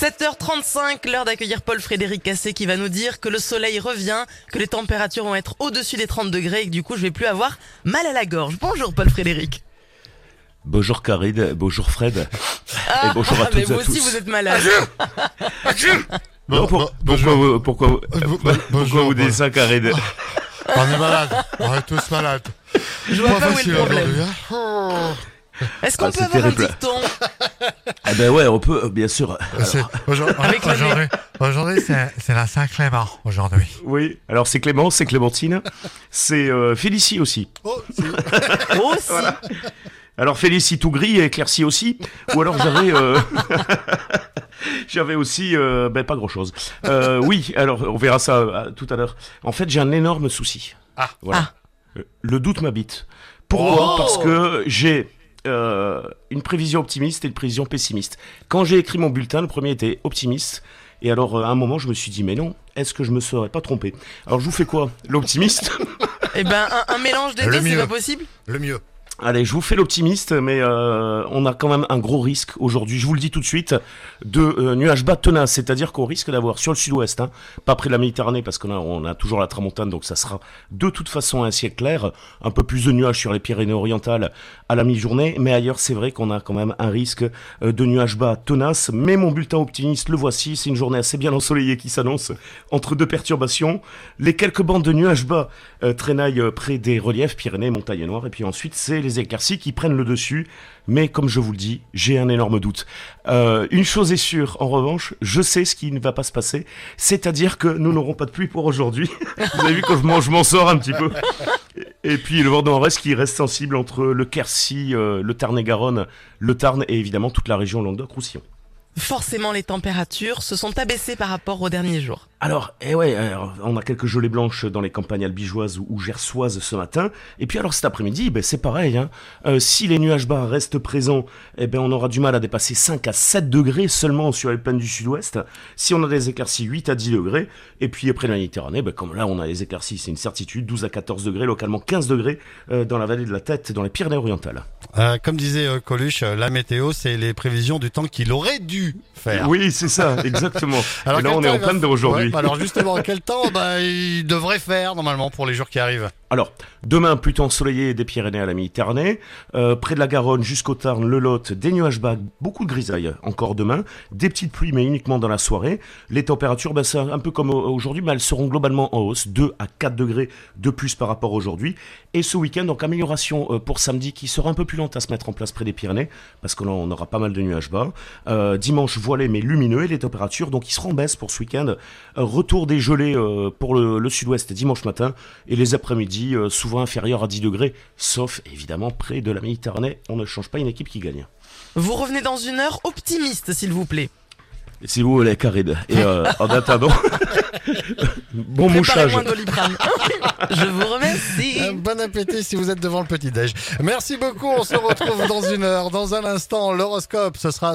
7h35, l'heure d'accueillir Paul-Frédéric Cassé qui va nous dire que le soleil revient, que les températures vont être au-dessus des 30 degrés et que du coup je vais plus avoir mal à la gorge. Bonjour Paul-Frédéric. Bonjour Karine, bonjour Fred. Ah, bonjour à mais toutes et vous à aussi tous. vous êtes malade. Non, pour- bon- pourquoi, bonjour. vous- pourquoi, vous- Euh, bo- pourquoi bonjour, vous dites Paul. ça Karine On est malade. On est tous malades. Je vois pas où est facile le problème. aujourd'hui, hein. Est-ce qu'on Ah, peut avoir terrible. un dicton Ah ben ouais, on peut, euh, bien sûr. Oh, c'est- Aujourd'hui, aujourd'hui, aujourd'hui, c'est c'est la Saint-Clément, aujourd'hui. Oui, alors c'est Clément, c'est Clémentine, c'est euh, Félicie aussi. Oh, si. Aussi. Alors Félicie tout gris et éclairci aussi. Ou alors j'avais... euh, j'avais aussi... euh, ben pas grand-chose. Euh, oui, alors on verra ça euh, tout à l'heure. En fait, j'ai un énorme souci. Ah. Voilà. Euh, Le doute m'habite. Pourquoi? Oh. Parce que j'ai... euh, une prévision optimiste et une prévision pessimiste. Quand j'ai écrit mon bulletin, le premier était optimiste. Et alors, euh, à un moment, je me suis dit, mais non, est-ce que je me serais pas trompé? Alors, je vous fais quoi? L'optimiste? Eh ben un, un mélange des deux c'est mieux. pas possible? Le mieux. Allez, je vous fais l'optimiste, mais euh, on a quand même un gros risque aujourd'hui, je vous le dis tout de suite, de euh, nuages bas tenaces, c'est-à-dire qu'on risque d'avoir sur le sud-ouest, hein, pas près de la Méditerranée, parce qu'on a, toujours la tramontane, donc ça sera de toute façon un ciel clair, un peu plus de nuages sur les Pyrénées-Orientales à la mi-journée, mais ailleurs c'est vrai qu'on a quand même un risque euh, de nuages bas tenaces, mais mon bulletin optimiste, le voici, c'est une journée assez bien ensoleillée qui s'annonce, entre deux perturbations, les quelques bandes de nuages bas euh, près des reliefs Pyrénées, montagnes noires, et puis ensuite c'est les éclaircies qui prennent le dessus. Mais comme je vous le dis, j'ai un énorme doute. Euh, une chose est sûre, en revanche, je sais ce qui ne va pas se passer, c'est-à-dire que nous n'aurons pas de pluie pour aujourd'hui. vous avez vu que je m'en, sors un petit peu. Et puis le vent nord-est qui reste sensible entre le Quercy, euh, le Tarn-et-Garonne, le Tarn et évidemment toute la région Languedoc-Roussillon. Forcément les températures se sont abaissées par rapport aux derniers jours. Alors, eh ouais, on a quelques gelées blanches dans les campagnes albigeoises ou, gersoises ce matin. Et puis alors cet après-midi, ben, c'est pareil. Hein. Euh, si les nuages bas restent présents, eh ben, on aura du mal à dépasser 5 à 7 degrés seulement sur les plaines du sud-ouest. Si on a des éclaircies, 8 à 10 degrés. Et puis après la Méditerranée, ben, comme là on a les éclaircies, c'est une certitude, 12 à 14 degrés, localement 15 degrés euh, dans la vallée de la Tête, dans les Pyrénées-Orientales. Euh, comme disait Coluche, la météo, c'est les prévisions du temps qu'il aurait dû faire. Oui, c'est ça, exactement. et là on est en plein de aujourd'hui. Ouais, bah alors justement, quel temps bah, il devrait faire normalement pour les jours qui arrivent Alors, demain, plutôt ensoleillé des Pyrénées à la Méditerranée, euh, près de la Garonne jusqu'au Tarn, le Lot, des nuages bas, beaucoup de grisailles encore demain, des petites pluies mais uniquement dans la soirée. Les températures, c'est un peu comme au- aujourd'hui, mais elles seront globalement en hausse, 2 à 4 degrés de plus par rapport aujourd'hui. Et ce week-end, donc amélioration euh, pour samedi qui sera un peu plus lente à se mettre en place près des Pyrénées, parce qu'on on aura pas mal de nuages bas. Euh, dimanche, voilé mais lumineux, et les températures, donc ils seront en baisse pour ce week-end. Euh, retour des gelées euh, pour le, le sud-ouest dimanche matin, et les après-midi euh, souvent inférieurs à 10 degrés, sauf évidemment près de la Méditerranée. On ne change pas une équipe qui gagne. Vous revenez dans une heure optimiste s'il vous plaît. Et C'est vous les Caride. Et euh, en attendant, bon mouchage. Je vous remercie. Euh, Bon appétit si vous êtes devant le petit-déj. Merci beaucoup, on se retrouve dans une heure. Dans un instant, l'horoscope, ce sera